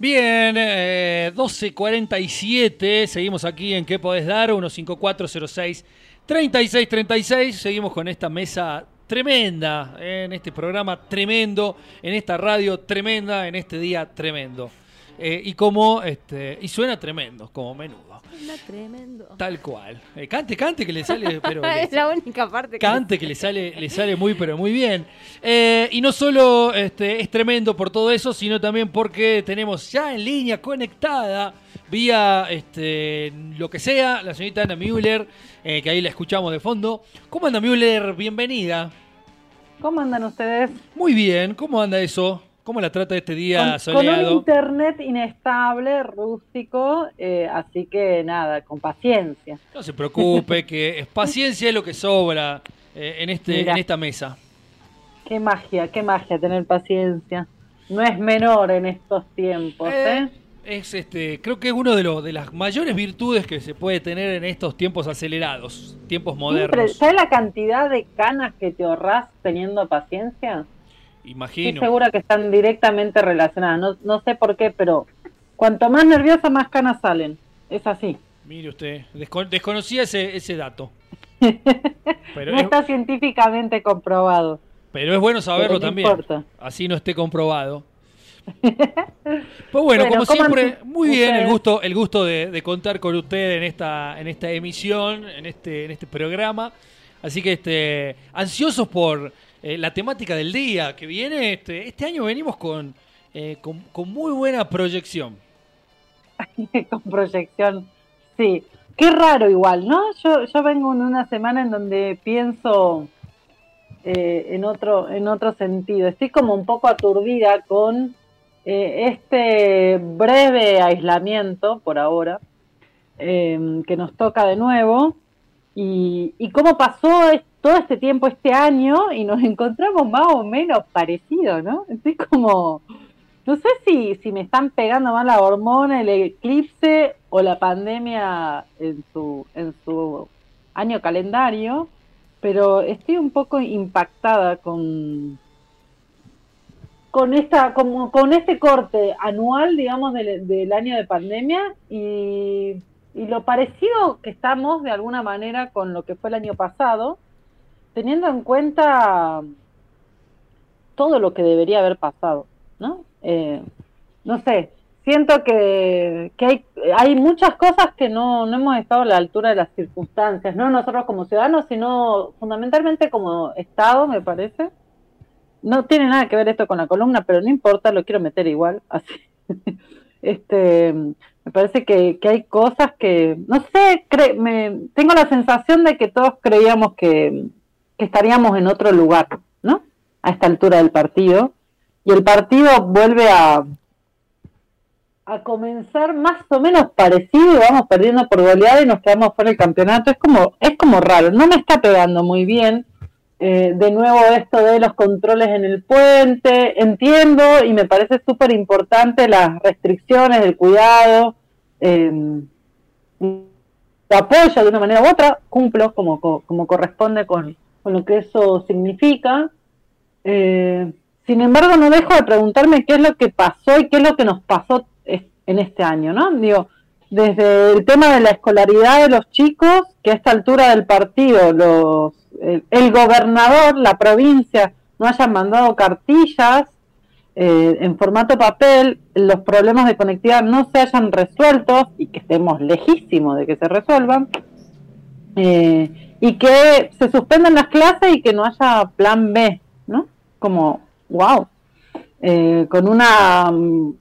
Bien, eh, 12.47, seguimos aquí en ¿Qué podés dar? 15406 3636, seguimos con esta mesa tremenda, en este programa tremendo, en esta radio tremenda, en este día tremendo. Eh, y como, este, y suena tremendo, como menudo. Suena tremendo. Tal cual. Eh, cante, cante que le sale, pero le- es la única parte que cante que le sale, le sale muy pero muy bien. Eh, y no solo este, es tremendo por todo eso, sino también porque tenemos ya en línea conectada vía este, lo que sea la señorita Ana Müller, eh, que ahí la escuchamos de fondo. ¿Cómo anda Müller? Bienvenida. ¿Cómo andan ustedes? Muy bien, ¿cómo anda eso? ¿Cómo la trata este día Con, con un soleado? internet inestable, rústico, eh, así que nada, con paciencia. No se preocupe, que es paciencia es lo que sobra eh, en, este, en esta mesa. Qué magia, qué magia tener paciencia. No es menor en estos tiempos, Eh, ¿eh? Es este, creo que es uno de, los de las mayores virtudes que se puede tener en estos tiempos acelerados, tiempos modernos. ¿Sabes la cantidad de canas que te ahorrás teniendo paciencia? Estoy Imagino. segura que están directamente relacionadas. No, no sé por qué, pero cuanto más nerviosa, más canas salen. Es así. Mire usted, desco- desconocía ese, ese dato. Pero no es, está científicamente comprobado. pero es bueno saberlo no también. importa. Así no esté comprobado. Pues bueno, Bueno, como ¿cómo siempre, muy bien el gusto, el gusto de, de contar con usted en esta, en esta emisión, en este, en este programa. Así que este, ansiosos por eh, la temática del día que viene. Este, este año venimos con, eh, con, muy buena proyección. con proyección. Sí, qué raro igual, ¿no? Yo, yo vengo en una semana en donde pienso eh, en otro en otro sentido. Estoy como un poco aturdida con eh, este breve aislamiento por ahora eh, que nos toca de nuevo y, y cómo pasó todo este tiempo este año y nos encontramos más o menos parecidos, ¿no? Estoy como no sé si, si me están pegando más la hormona, el eclipse o la pandemia en su, en su año calendario, pero estoy un poco impactada con, con esta, como, con este corte anual, digamos, del, del año de pandemia y, y lo parecido que estamos de alguna manera con lo que fue el año pasado, teniendo en cuenta todo lo que debería haber pasado, ¿no? Eh, no sé, siento que, que hay, hay muchas cosas que no, no hemos estado a la altura de las circunstancias, no nosotros como ciudadanos, sino fundamentalmente como Estado, me parece. No tiene nada que ver esto con la columna, pero no importa, lo quiero meter igual, así. Este, me parece que, que hay cosas que, no sé, me, tengo la sensación de que todos creíamos que, que estaríamos en otro lugar, ¿no? A esta altura del partido. Y el partido vuelve a, a comenzar más o menos parecido vamos perdiendo por goleada y nos quedamos fuera del campeonato. Es como, es como raro, no me está pegando muy bien. Eh, de nuevo esto de los controles en el puente, entiendo y me parece súper importante las restricciones, el cuidado, eh, lo apoyo de una manera u otra, cumplo como, co- como corresponde con, con lo que eso significa. Eh, sin embargo, no dejo de preguntarme qué es lo que pasó y qué es lo que nos pasó en este año, ¿no? Digo, desde el tema de la escolaridad de los chicos, que a esta altura del partido los, el, el gobernador, la provincia, no hayan mandado cartillas eh, en formato papel, los problemas de conectividad no se hayan resuelto y que estemos lejísimos de que se resuelvan, eh, y que se suspendan las clases y que no haya plan B, ¿no? Como, wow, eh, con una mm,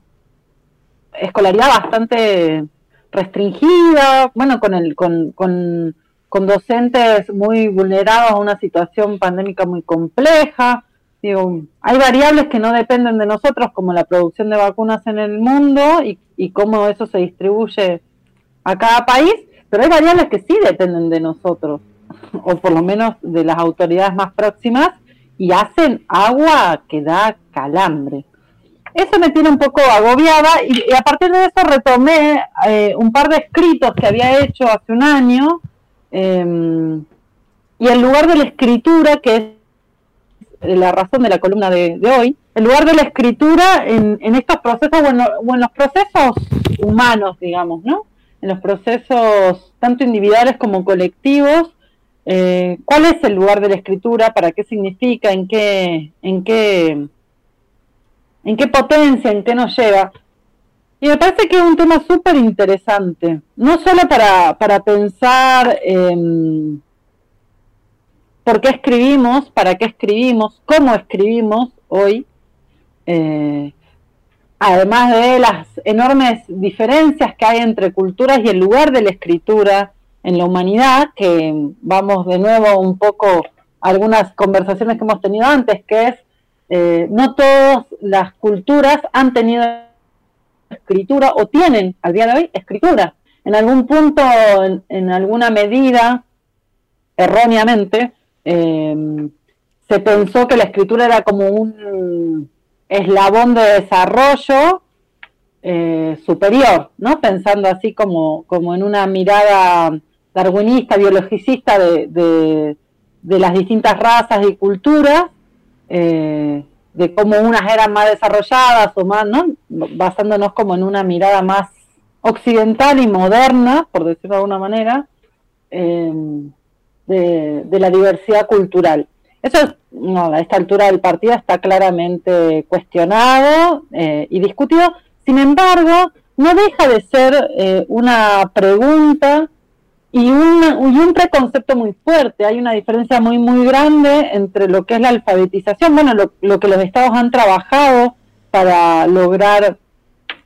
escolaridad bastante restringida, bueno, con, el, con, con, con docentes muy vulnerados a una situación pandémica muy compleja. Digo, hay variables que no dependen de nosotros, como la producción de vacunas en el mundo y, y cómo eso se distribuye a cada país, pero hay variables que sí dependen de nosotros, o por lo menos de las autoridades más próximas, y hacen agua que da calambre. Eso me tiene un poco agobiada y, a partir de eso retomé eh, un par de escritos que había hecho hace un año eh, y en lugar de la escritura, que es la razón de la columna de, hoy, el lugar de la escritura en, estos procesos o en, los procesos humanos, digamos, ¿no? En los procesos tanto individuales como colectivos, eh, ¿cuál es el lugar de la escritura? ¿Para qué significa? ¿En qué, en qué, en qué potencia? ¿En qué nos lleva? Y me parece que es un tema súper interesante, no solo para, para pensar en por qué escribimos, para qué escribimos, cómo escribimos hoy, eh, además de las enormes diferencias que hay entre culturas y el lugar de la escritura en la humanidad, que vamos de nuevo un poco a algunas conversaciones que hemos tenido antes, que es, eh, no todas las culturas han tenido escritura o tienen al día de hoy escritura. En algún punto, en, alguna medida, erróneamente, em, se pensó que la escritura era como un eslabón de desarrollo eh, superior, ¿no? Pensando así como, como en una mirada darwinista, biologicista de, de, las distintas razas y culturas, eh, de cómo unas eran más desarrolladas o más, ¿no? Basándonos como en una mirada más occidental y moderna, por decirlo de alguna manera, eh, de, la diversidad cultural. Eso, no, a esta altura del partido está claramente cuestionado eh, y discutido. Sin embargo, no deja de ser eh, una pregunta y un, y un preconcepto muy fuerte. Hay una diferencia muy, muy grande entre lo que es la alfabetización, bueno, lo, lo que los estados han trabajado para lograr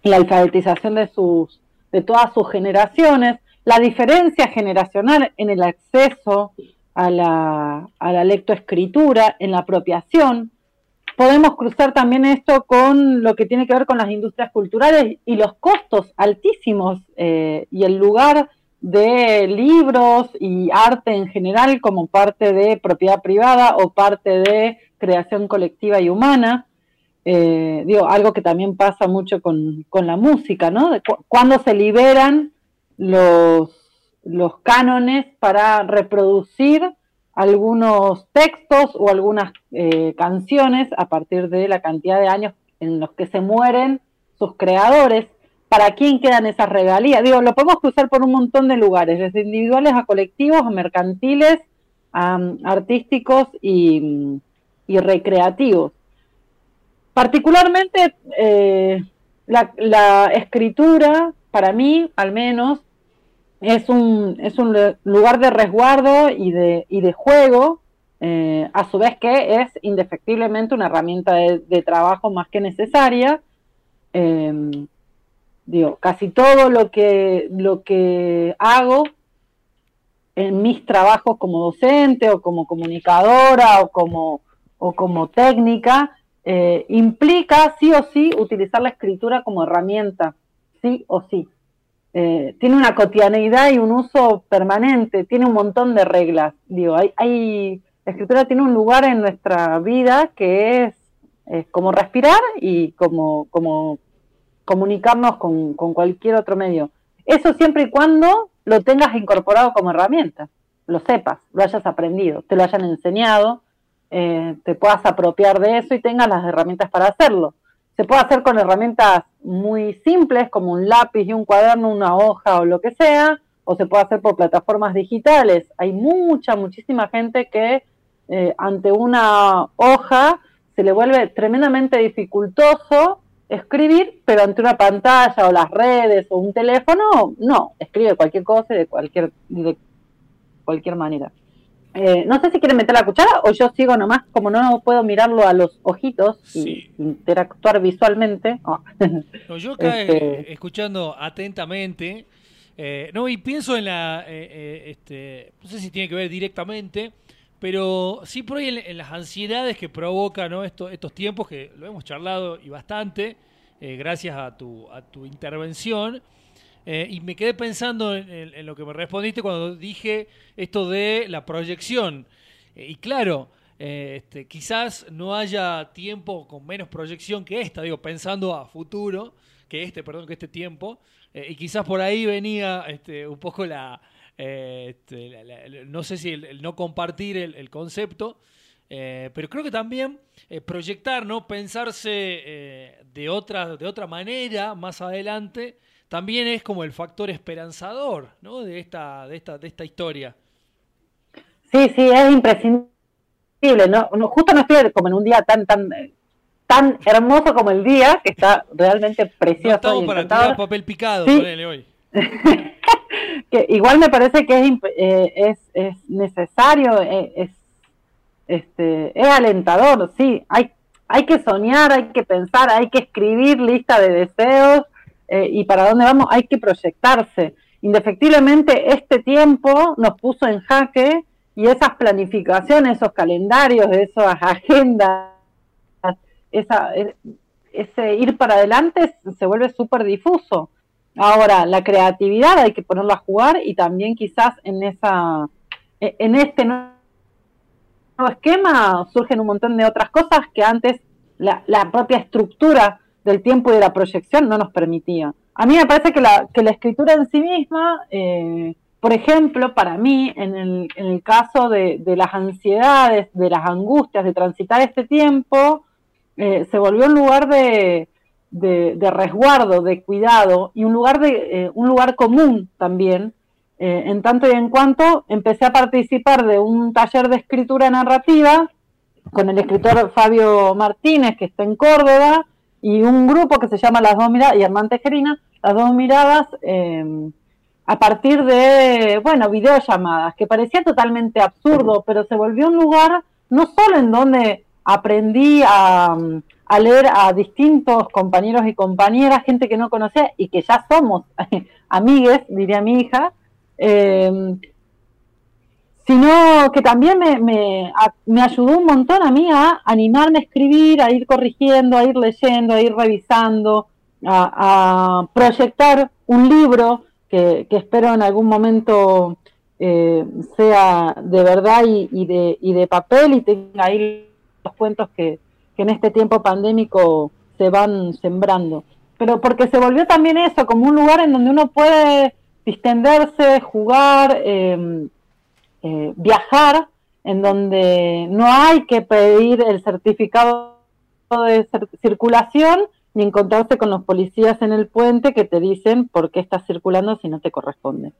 la alfabetización de, sus, de todas sus generaciones, la diferencia generacional en el acceso a la, a la lectoescritura, en la apropiación. Podemos cruzar también esto con lo que tiene que ver con las industrias culturales y los costos altísimos eh, y el lugar de libros y arte en general como parte de propiedad privada o parte de creación colectiva y humana. Eh, digo, algo que también pasa mucho con, la música, ¿no? cuando se liberan los, los cánones para reproducir algunos textos o algunas eh, canciones a partir de la cantidad de años en los que se mueren sus creadores para quién quedan esas regalías. Digo, lo podemos cruzar por un montón de lugares, desde individuales a colectivos, a mercantiles, a, mm, artísticos y, recreativos. Particularmente, eh, la, escritura, para mí al menos, es un, es un lugar de resguardo y de, y de juego, eh, a su vez que es indefectiblemente una herramienta de, trabajo más que necesaria. Eh, Digo, casi todo lo que, lo que hago en mis trabajos como docente o como comunicadora o como, o como técnica eh, implica sí o sí utilizar la escritura como herramienta, sí o sí. Eh, tiene una cotidianeidad y un uso permanente, tiene un montón de reglas. Digo, hay, la escritura tiene un lugar en nuestra vida que es, es como respirar y como, como comunicarnos con, cualquier otro medio. Eso siempre y cuando lo tengas incorporado como herramienta, lo sepas, lo hayas aprendido, te lo hayan enseñado, eh, te puedas apropiar de eso y tengas las herramientas para hacerlo. Se puede hacer con herramientas muy simples como un lápiz y un cuaderno, una hoja o lo que sea, o se puede hacer por plataformas digitales. Hay mucha, muchísima gente que eh, ante una hoja se le vuelve tremendamente dificultoso escribir, pero ante una pantalla o las redes o un teléfono, no, escribe cualquier cosa de cualquier, de cualquier manera. Eh, no sé si quieren meter la cuchara o yo sigo nomás, como no puedo mirarlo a los ojitos y interactuar visualmente. Ah. yo acá este eh, escuchando atentamente, eh, no, y pienso en la, este, no sé si tiene que ver directamente, pero sí por ahí en, las ansiedades que provoca estos tiempos, que lo hemos charlado y bastante, eh, gracias a tu, a tu intervención. Eh, y me quedé pensando en, lo que me respondiste cuando dije esto de la proyección. Eh, y claro, este, quizás no haya tiempo con menos proyección que esta, digo, pensando a futuro, que este, perdón, que este tiempo. y quizás por ahí venía este, un poco la, este, no sé si el, no compartir el, concepto, Eh, pero creo que también eh, proyectar, ¿no? Pensarse eh, de, otra, de otra manera más adelante, también es como el factor esperanzador, ¿no? De esta, de esta, de esta historia. Sí, sí, es imprescindible, ¿no? Justo no estoy como en un día tan, tan, tan hermoso como el día, que está realmente precioso. No estamos para tirar papel picado, ponele hoy. que igual me parece que es, es, es necesario, es este, es alentador, sí, hay, hay que soñar, hay que pensar, hay que escribir lista de deseos eh, y para dónde vamos hay que proyectarse. Indefectiblemente este tiempo nos puso en jaque y esas planificaciones, esos calendarios, esas agendas, esa, e, ese ir para adelante se vuelve súper difuso. Ahora, la creatividad hay que ponerla a jugar y también quizás en esa e, en este esquema surgen un montón de otras cosas que antes la, propia estructura del tiempo y de la proyección no nos permitía. A mí me parece que la, que la escritura en sí misma, eh, por ejemplo, para mí, en el, en el caso de, las ansiedades, de las angustias de transitar este tiempo, eh, se volvió un lugar de, de, resguardo, de cuidado y un lugar, de, eh, un lugar común también. Eh, en tanto y en cuanto empecé a participar de un taller de escritura narrativa con el escritor Fabio Martínez, que está en Córdoba, y un grupo que se llama Las Dos Miradas, y Hernán Tejerina, Las Dos Miradas, em, a partir de, bueno, videollamadas, que parecía totalmente absurdo, pero se volvió un lugar no solo en donde aprendí a, a leer a distintos compañeros y compañeras, gente que no conocía y que ya somos amigues, diría mi hija, eh, sino que también me, me, ayudó un montón a mí a animarme a escribir, a ir corrigiendo, a ir leyendo, a ir revisando, a, proyectar un libro que, espero en algún momento eh, sea de verdad y, de, y de papel y tenga ahí los cuentos que, que en este tiempo pandémico se van sembrando. Pero porque se volvió también eso, como un lugar en donde uno puede distenderse, jugar, em, eh, viajar, en donde no hay que pedir el certificado de circulación ni encontrarse con los policías en el puente que te dicen por qué estás circulando si no te corresponde.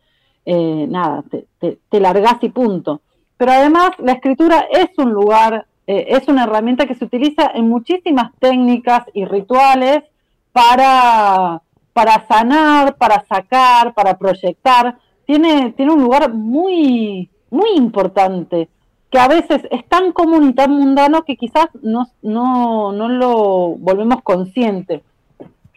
Eh, nada, te, te, largás y punto. Pero además la escritura es un lugar, eh, es una herramienta que se utiliza en muchísimas técnicas y rituales para para sanar, para sacar, para proyectar, tiene, tiene un lugar muy, muy importante, que a veces es tan común y tan mundano que quizás no, no, no lo volvemos consciente.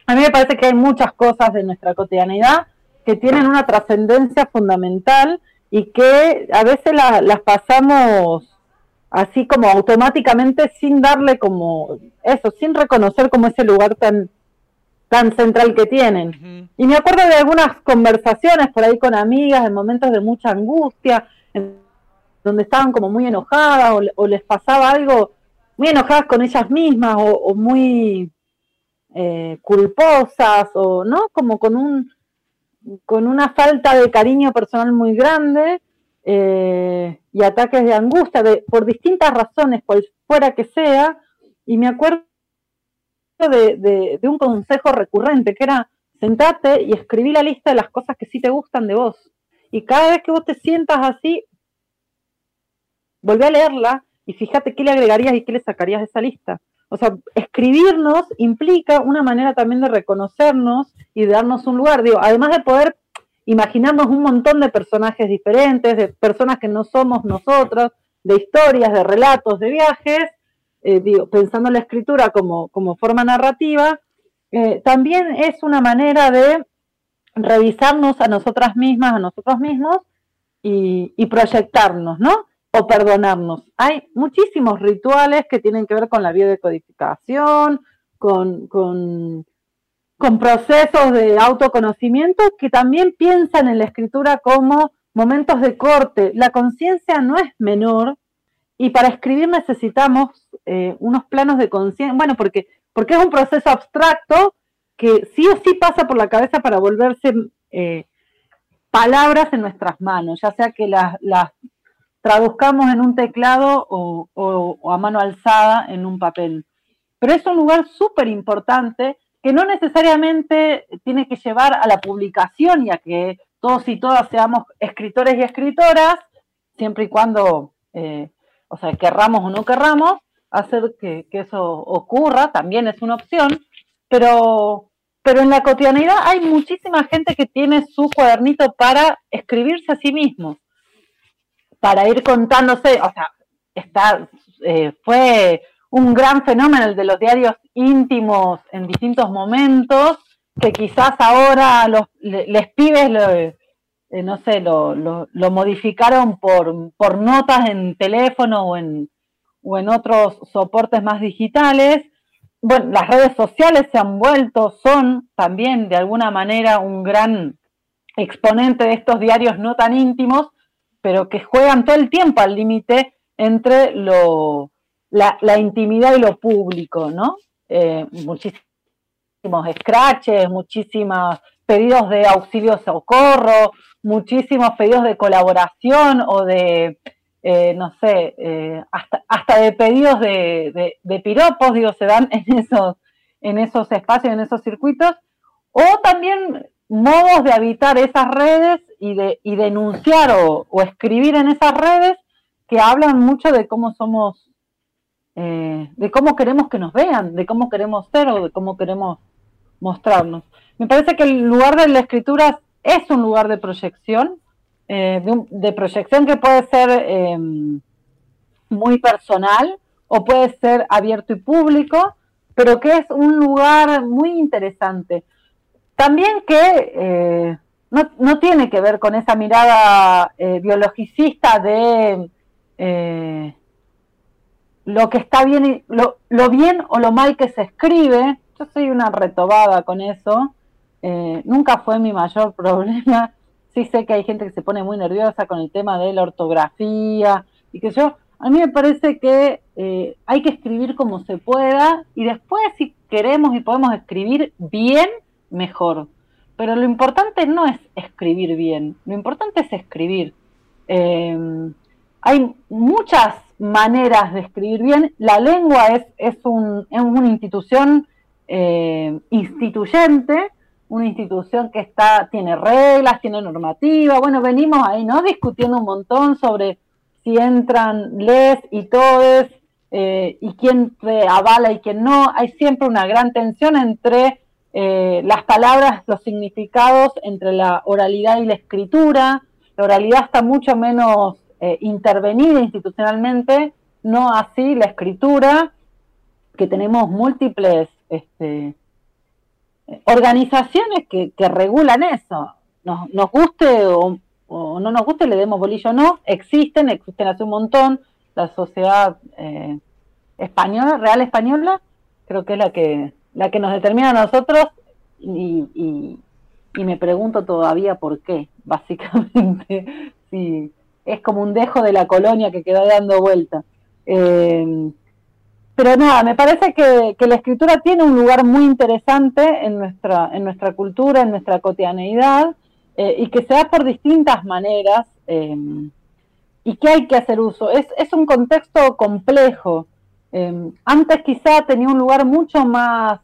A mí me parece que hay muchas cosas de nuestra cotidianidad que tienen una trascendencia fundamental y que a veces las pasamos así como automáticamente sin darle como eso, sin reconocer como ese lugar tan tan central que tienen. Y me acuerdo de algunas conversaciones por ahí con amigas en momentos de mucha angustia, donde estaban como muy enojadas o, les pasaba algo, muy enojadas con ellas mismas o, muy eh, culposas o no, como con un con una falta de cariño personal muy grande eh, y ataques de angustia de, por distintas razones, cual fuera que sea, y me acuerdo de, un consejo recurrente, que era sentate y escribí la lista de las cosas que sí te gustan de vos. Y cada vez que vos te sientas así, volví a leerla y fíjate qué le agregarías y qué le sacarías de esa lista. O sea, escribirnos implica una manera también de reconocernos y de darnos un lugar. Digo, además de poder imaginarnos un montón de personajes diferentes, de personas que no somos nosotros, de historias, de relatos, de viajes, eh, pensando en la escritura como, forma narrativa, eh, también es una manera de revisarnos a nosotras mismas, a nosotros mismos y, proyectarnos, ¿no? O perdonarnos. Hay muchísimos rituales que tienen que ver con la biodecodificación, con, con, con procesos de autoconocimiento que también piensan en la escritura como momentos de corte. La conciencia no es menor y para escribir necesitamos eh, unos planos de conciencia, bueno, porque, porque es un proceso abstracto que sí o sí pasa por la cabeza para volverse eh, palabras en nuestras manos, ya sea que las, las traduzcamos en un teclado o, a mano alzada en un papel. Pero es un lugar súper importante que no necesariamente tiene que llevar a la publicación y a que todos y todas seamos escritores y escritoras, siempre y cuando, eh, o sea, querramos o no querramos, hacer que, que, eso ocurra, también es una opción, pero, pero en la cotidianidad hay muchísima gente que tiene su cuadernito para escribirse a sí mismo para ir contándose, o sea, está, eh, fue un gran fenómeno el de los diarios íntimos en distintos momentos, que quizás ahora los les pibes, lo, eh, no sé, lo, lo, modificaron por, por, notas en teléfono o en, o en otros soportes más digitales. Bueno, las redes sociales se han vuelto, son también de alguna manera un gran exponente de estos diarios no tan íntimos, pero que juegan todo el tiempo al límite entre lo, la, intimidad y lo público, ¿no? Eh, muchísimos scratches, muchísimos pedidos de auxilio socorro, muchísimos pedidos de colaboración o de, eh, no sé, eh, hasta, hasta de pedidos de, de, piropos, digo, se dan en esos, en esos espacios, en esos circuitos, o también modos de habitar esas redes y, de, y denunciar o, escribir en esas redes que hablan mucho de cómo somos, eh, de cómo queremos que nos vean, de cómo queremos ser o de cómo queremos mostrarnos. Me parece que el lugar de la escritura es un lugar de proyección, eh, de, proyección que puede ser em, muy personal o puede ser abierto y público, pero que es un lugar muy interesante también que eh, no, tiene que ver con esa mirada eh, biologicista de eh, lo que está bien, lo, lo, bien o lo mal que se escribe. Yo soy una retobada con eso. nunca fue mi mayor problema. Sí sé que hay gente que se pone muy nerviosa con el tema de la ortografía y que yo, a mí me parece que hay que escribir como se pueda y después si queremos y podemos escribir bien, mejor. Pero lo importante no es escribir bien, lo importante es escribir. Eh, hay muchas maneras de escribir bien. La lengua es, es, un, es una institución eh, instituyente, una institución que está, tiene reglas, tiene normativa. Bueno, venimos ahí, ¿no? Discutiendo un montón sobre si entran les y todes, eh, y quién avala y quién no. Hay siempre una gran tensión entre eh, las palabras, los significados entre la oralidad y la escritura. La oralidad está mucho menos eh, intervenida institucionalmente, no así la escritura, que tenemos múltiples este, organizaciones que, regulan eso. Nos, guste o, no nos guste, le demos bolillo o no, existen, existen hace un montón. La sociedad eh, española, real española, creo que es la que la que nos determina a nosotros y, me pregunto todavía por qué, básicamente. sí, es como un dejo de la colonia que queda dando vuelta. Eh, pero nada, me parece que, la escritura tiene un lugar muy interesante en nuestra, en nuestra cultura, en nuestra cotidianeidad, eh, y que se da por distintas maneras, eh, y que hay que hacer uso. Es, es un contexto complejo. antes quizá tenía un lugar mucho más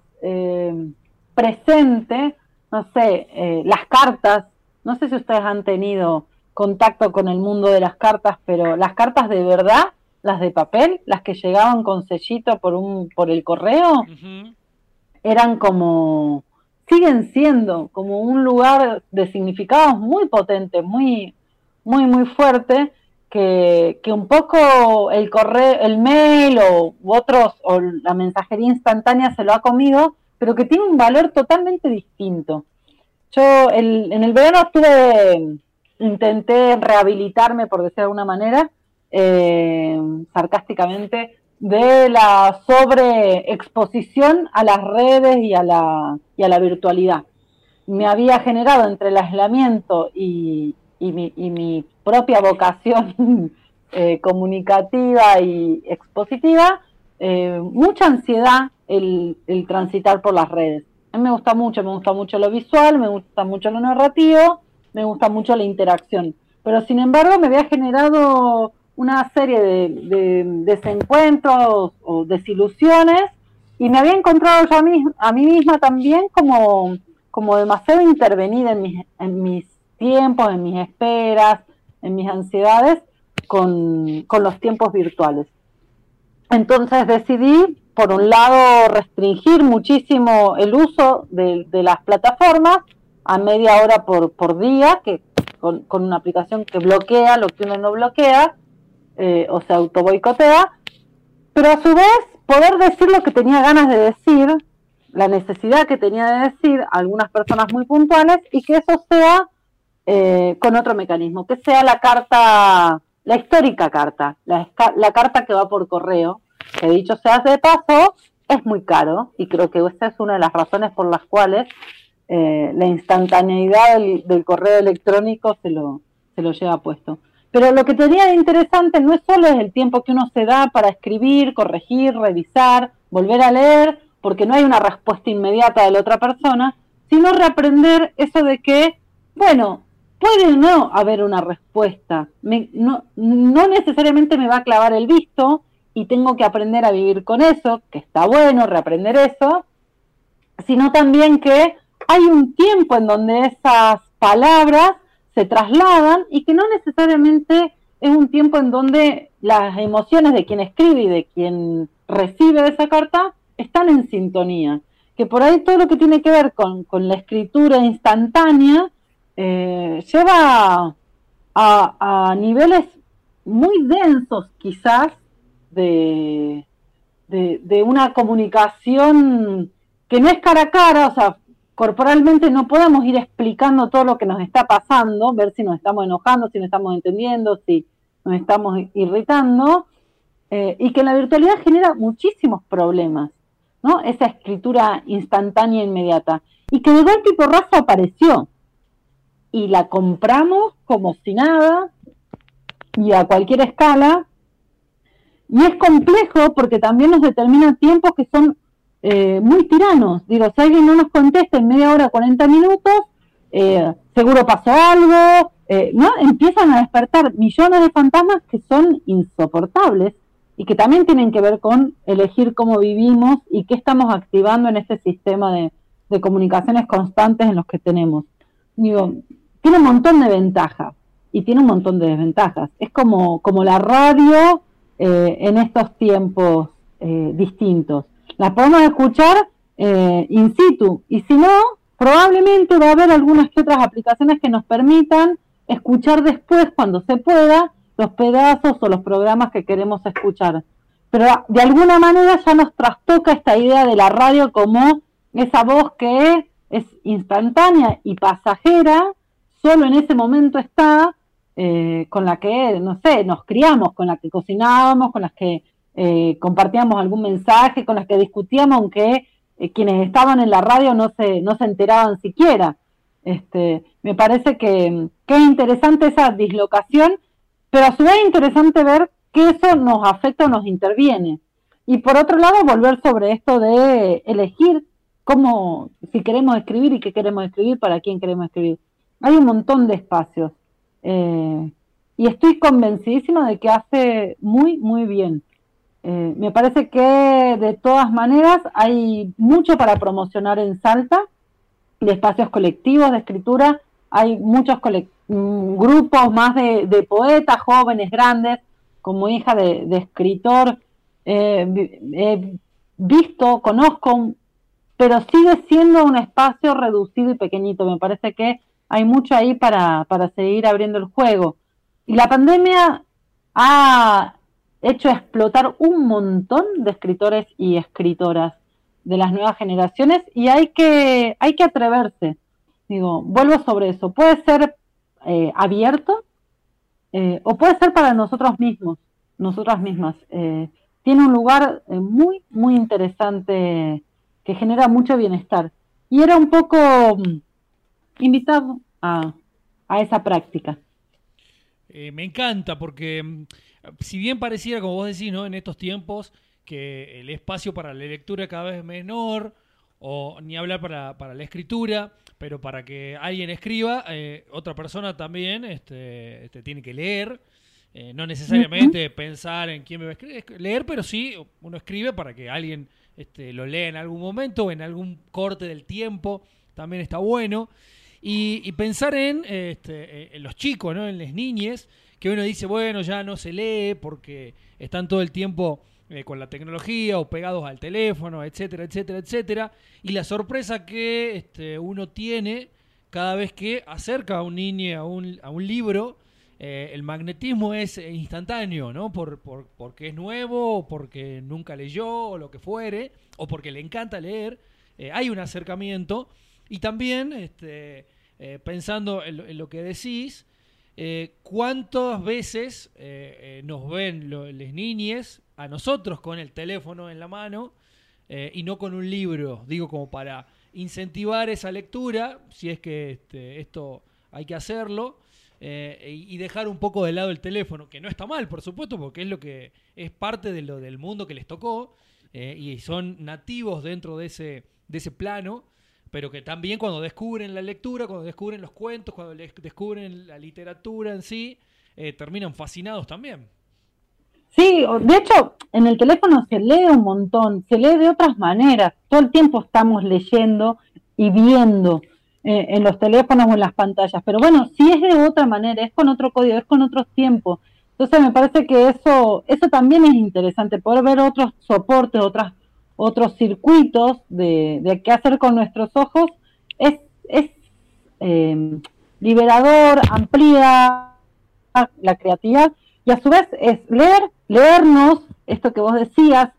presente, no sé, las cartas, no sé si ustedes han tenido contacto con el mundo de las cartas, pero las cartas de verdad, las de papel, las que llegaban con sellito por un por el correo, eran como siguen siendo como un lugar de significados muy potente, muy muy muy fuerte que, que, un poco el correo, el mail o otros, o la mensajería instantánea se lo ha comido, pero que tiene un valor totalmente distinto. Yo en el verano estuve, intenté rehabilitarme, por decir de alguna manera, eh, sarcásticamente, de la sobreexposición a las redes y a la, y a la virtualidad. Me había generado entre el aislamiento y, y mi, y mi propia vocación eh, comunicativa y expositiva, eh, mucha ansiedad el, el, transitar por las redes. A mí me gusta mucho, me gusta mucho lo visual, me gusta mucho lo narrativo, me gusta mucho la interacción. Pero sin embargo me había generado una serie de, de desencuentros o desilusiones y me había encontrado yo a mí, misma también como, como demasiado intervenida en mis, tiempos, en mis esperas, en mis ansiedades con, los tiempos virtuales. Entonces decidí, por un lado, restringir muchísimo el uso de las plataformas a media hora por, por día, que con, una aplicación que bloquea lo que uno no bloquea, eh, o se auto boicotea, pero a su vez poder decir lo que tenía ganas de decir, la necesidad que tenía de decir a algunas personas muy puntuales y que eso sea eh, con otro mecanismo, que sea la carta, la histórica carta, la, la carta que va por correo, que dicho sea de paso, es muy caro y creo que esa es una de las razones por las cuales eh, la instantaneidad del, correo electrónico se lo, se lo lleva puesto. Pero lo que tenía de interesante no es solo el tiempo que uno se da para escribir, corregir, revisar, volver a leer, porque no hay una respuesta inmediata de la otra persona, sino reaprender eso de que, bueno, puede no haber una respuesta. No, no necesariamente me va a clavar el visto y tengo que aprender a vivir con eso, que está bueno reaprender eso, sino también que hay un tiempo en donde esas palabras se trasladan y que no necesariamente es un tiempo en donde las emociones de quien escribe y de quien recibe esa carta están en sintonía. Que por ahí todo lo que tiene que ver con, con la escritura instantánea eh, lleva a, niveles muy densos quizás de, de, de una comunicación que no es cara a cara, o sea, corporalmente no podemos ir explicando todo lo que nos está pasando, ver si nos estamos enojando, si nos estamos entendiendo, si nos estamos irritando, eh, y que la virtualidad genera muchísimos problemas, ¿no? Esa escritura instantánea e inmediata. Y que de golpe y porrazo apareció. Y la compramos como si nada, y a cualquier escala. Y es complejo porque también nos determina tiempos que son eh, muy tiranos. Digo, si alguien no nos contesta en media hora, 40 minutos, eh, seguro pasó algo, eh, ¿no? Empiezan a despertar millones de fantasmas que son insoportables y que también tienen que ver con elegir cómo vivimos y qué estamos activando en este sistema de, de comunicaciones constantes en los que tenemos. Digo, tiene un montón de ventajas y tiene un montón de desventajas. Es como, como la radio en estos tiempos distintos las podemos escuchar eh, in situ. Y si no, probablemente va a haber algunas que otras aplicaciones que nos permitan escuchar después, cuando se pueda, los pedazos o los programas que queremos escuchar. Pero de alguna manera ya nos trastoca esta idea de la radio como esa voz que es instantánea y pasajera, solo en ese momento está, eh, con la que, no sé, nos criamos, con la que cocinábamos, con las que eh, compartíamos algún mensaje, con las que discutíamos, aunque eh, quienes estaban en la radio no se, no se enteraban siquiera. Este, me parece que, que, es interesante esa dislocación, pero a su vez es interesante ver que eso nos afecta o nos interviene. Y por otro lado, volver sobre esto de elegir cómo, si queremos escribir y qué queremos escribir, para quién queremos escribir. Hay un montón de espacios. Eh, y estoy convencidísima de que hace muy, muy bien. Eh, me parece que de todas maneras hay mucho para promocionar en Salta, de espacios colectivos de escritura, hay muchos mm, grupos más de, poetas jóvenes, grandes, como hija de, escritor, eh, visto, conozco, pero sigue siendo un espacio reducido y pequeñito. Me parece que hay mucho ahí para, para seguir abriendo el juego. Y la pandemia ha hecho explotar un montón de escritores y escritoras de las nuevas generaciones y hay que, hay que atreverse. Digo, vuelvo sobre eso. Puede ser eh, abierto eh, o puede ser para nosotros mismos, nosotras mismas. Eh, tiene un lugar muy, muy interesante que genera mucho bienestar. Y era un poco mm, invitado a, a esa práctica. Me encanta porque mm, si bien pareciera, como vos decís, ¿no? en estos tiempos, que el espacio para la lectura cada vez es menor, o ni hablar para, para la escritura, pero para que alguien escriba, eh, otra persona también este, este, tiene que leer. Eh, no necesariamente pensar en quién me va a escribir, leer, pero sí uno escribe para que alguien este, lo lea en algún momento o en algún corte del tiempo, también está bueno. Y, pensar en, este, en los chicos, ¿no? en las niñas, que uno dice, bueno, ya no se lee porque están todo el tiempo eh, con la tecnología o pegados al teléfono, etcétera, etcétera, etcétera. Y la sorpresa que este, uno tiene cada vez que acerca a un niño a un, a un libro, eh, el magnetismo es instantáneo, ¿no? Por, por, porque es nuevo, o porque nunca leyó, o lo que fuere, o porque le encanta leer. Eh, hay un acercamiento. Y también, este, pensando en lo que decís, eh, ¿Cuántas veces eh, eh, nos ven las niñas a nosotros con el teléfono en la mano y no con un libro? Digo, como para incentivar esa lectura, si es que este, esto hay que hacerlo, y dejar un poco de lado el teléfono, que no está mal, por supuesto, porque es lo que es parte de lo del mundo que les tocó y son nativos dentro de ese, de ese plano pero que también cuando descubren la lectura, cuando descubren los cuentos, cuando descubren la literatura en sí, eh, terminan fascinados también. Sí, de hecho, en el teléfono se lee un montón, se lee de otras maneras. Todo el tiempo estamos leyendo y viendo eh, en los teléfonos o en las pantallas. Pero bueno, si es de otra manera, es con otro código, es con otros tiempos. Entonces me parece que eso, eso también es interesante, poder ver otros soportes, otras otros circuitos de, qué hacer con nuestros ojos, es, eh, liberador, amplía la creatividad y a su vez es leer, leernos, esto que vos decías,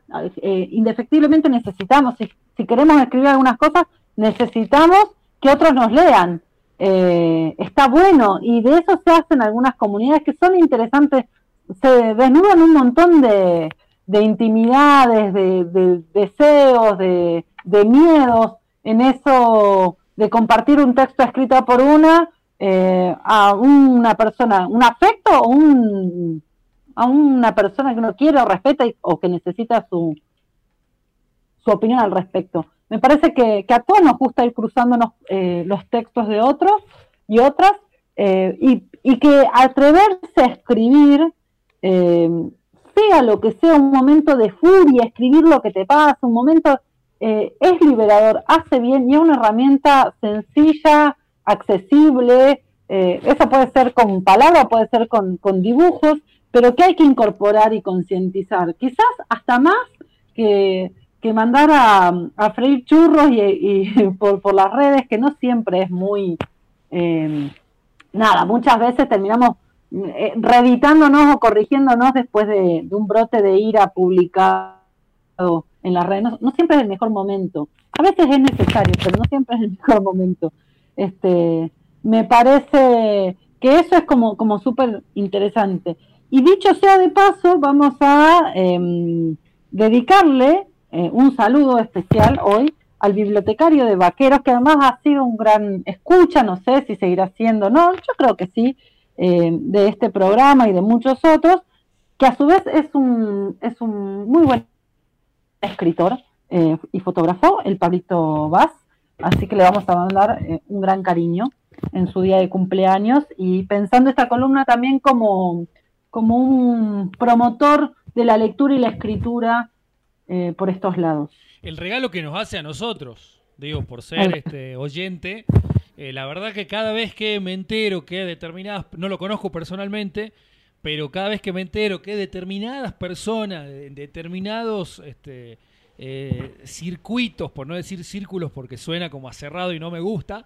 eh, indefectiblemente necesitamos, si, si, queremos escribir algunas cosas, necesitamos que otros nos lean. Eh, está bueno y de eso se hacen algunas comunidades que son interesantes, se desnudan un montón de, de intimidades, de, deseos, de, miedos, en eso de compartir un texto escrito por una eh, a una persona, un afecto o a una persona que uno quiere o respeta o que necesita su, su opinión al respecto. Me parece que, a todos nos gusta ir cruzándonos eh, los textos de otros y otras eh, y, que atreverse a escribir sea lo que sea, un momento de furia, escribir lo que te pasa, un momento eh, es liberador, hace bien y es una herramienta sencilla, accesible, eh, eso puede ser con palabras, puede ser con, dibujos, pero que hay que incorporar y concientizar, quizás hasta más que, mandar a, freír churros y, por, por, las redes, que no siempre es muy... Eh, nada, muchas veces terminamos eh, reeditándonos o corrigiéndonos después de, un brote de ira publicado en las redes. No, siempre es el mejor momento. A veces es necesario, pero no siempre es el mejor momento. Este, me parece que eso es como, como súper interesante. Y dicho sea de paso, vamos a em, dedicarle eh, un saludo especial hoy al bibliotecario de Vaqueros, que además ha sido un gran escucha, no sé si seguirá siendo, no, yo creo que sí, eh, de este programa y de muchos otros, que a su vez es un, es un muy buen escritor eh, y fotógrafo, el Pablito Vaz, así que le vamos a mandar eh, un gran cariño en su día de cumpleaños y pensando esta columna también como, como un promotor de la lectura y la escritura por estos lados. El regalo que nos hace a nosotros, digo, por ser este oyente, eh, la verdad que cada vez que me entero que determinadas, no lo conozco personalmente, pero cada vez que me entero que determinadas personas, determinados este, eh, circuitos, por no decir círculos porque suena como a cerrado y no me gusta,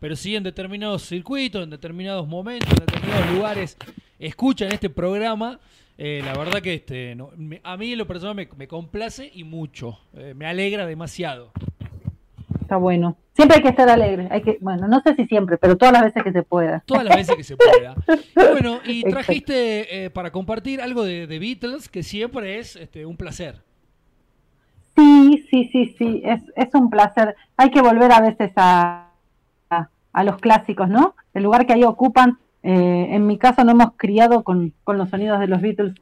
pero sí en determinados circuitos, en determinados momentos, en determinados lugares, escuchan este programa, eh, la verdad que este, a mí lo personal me complace y mucho, me alegra demasiado. Está bueno. Siempre hay que estar alegre. Hay que, bueno, no sé si siempre, pero todas las veces que se pueda. Todas las veces que se pueda. bueno, y trajiste eh, para compartir algo de, Beatles, que siempre es este, un placer. Sí, sí, sí, sí, es, es un placer. Hay que volver a veces a, a, los clásicos, ¿no? El lugar que ahí ocupan. Eh, en mi caso no hemos criado con, con los sonidos de los Beatles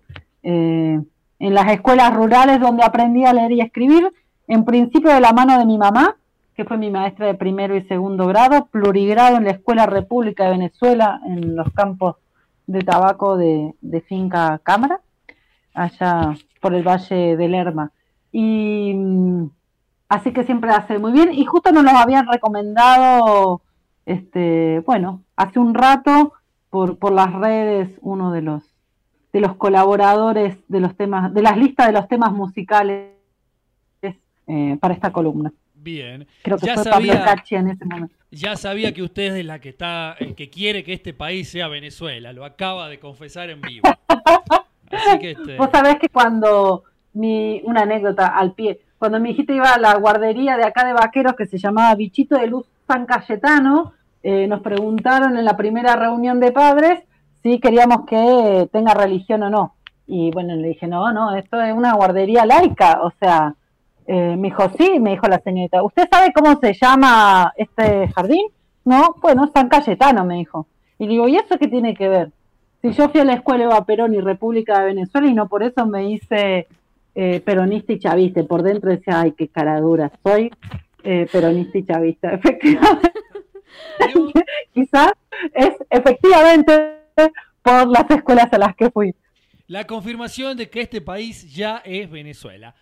eh, en las escuelas rurales donde aprendí a leer y escribir, en principio de la mano de mi mamá, que fue mi maestra de primero y segundo grado, plurigrado en la Escuela República de Venezuela, en los campos de tabaco de, finca Cámara, allá por el Valle del Lerma. Y mm, así que siempre hace muy bien. Y justo nos lo habían recomendado, este, bueno, hace un rato por, por las redes uno de los de los colaboradores de los temas, de las listas de los temas musicales eh, para esta columna. Bien. Creo que Ya fue sabía- Pablo Cacci en ese momento. Ya sabía que usted es la que está, el que quiere que este país sea Venezuela. Lo acaba de confesar en vivo. Así que este, Vos sabés que cuando mi, una anécdota al pie, cuando mi hijita iba a la guardería de acá de vaqueros que se llamaba Bichito de Luz San Cayetano, eh, nos preguntaron en la primera reunión de padres si queríamos que tenga religión o no. Y bueno, le dije, no, no, esto es una guardería laica, o sea, eh, me dijo, sí, me dijo la señorita, ¿usted sabe cómo se llama este jardín? No, bueno, San Cayetano, me dijo. Y digo, ¿y eso qué tiene que ver? Si yo fui a la escuela Eva Perón y República de Venezuela y no por eso me hice eh, peronista y chavista, por dentro decía, ay, qué cara dura, soy eh, peronista y chavista. Efectivamente, quizás es efectivamente por las escuelas a las que fui. la confirmación de que este país ya es Venezuela.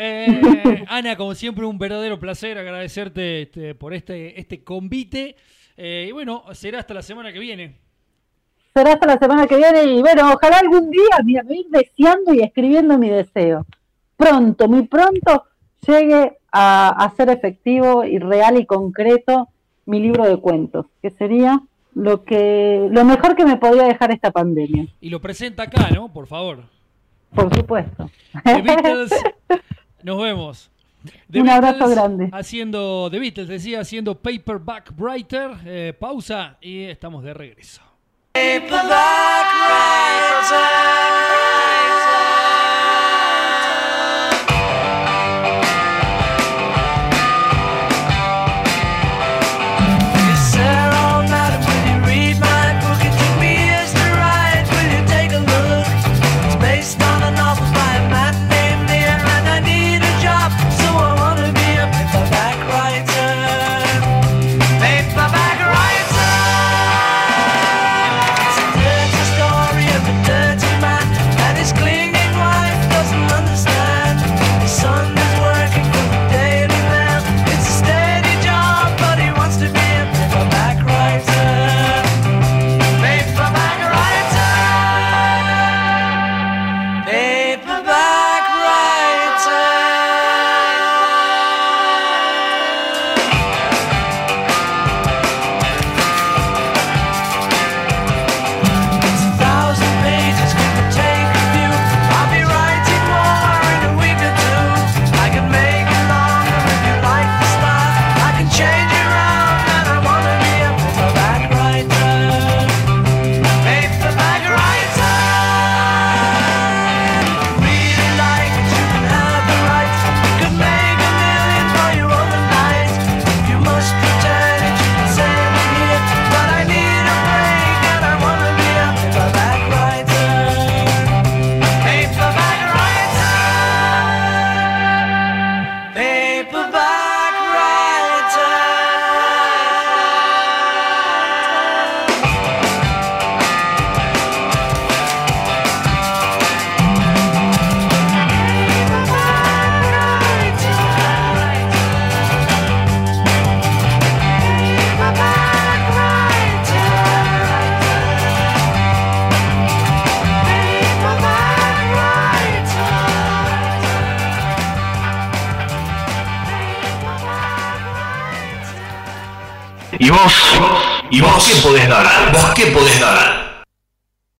Eh, Ana, como siempre, un verdadero placer agradecerte este, por este, este convite. Eh, y bueno, será hasta la semana que viene. Será hasta la semana que viene y bueno, ojalá algún día, mira, me ir deseando y escribiendo mi deseo. Pronto, muy pronto, llegue a, a ser efectivo y real y concreto mi libro de cuentos, que sería lo que lo mejor que me podría dejar esta pandemia, Y lo presenta acá, ¿no? Por favor. por supuesto. The Beatles. Nos vemos. The Un abrazo Beatles grande. Haciendo The Beatles, decía, haciendo Paperback Writer. Eh, pausa y estamos de regreso. Yes,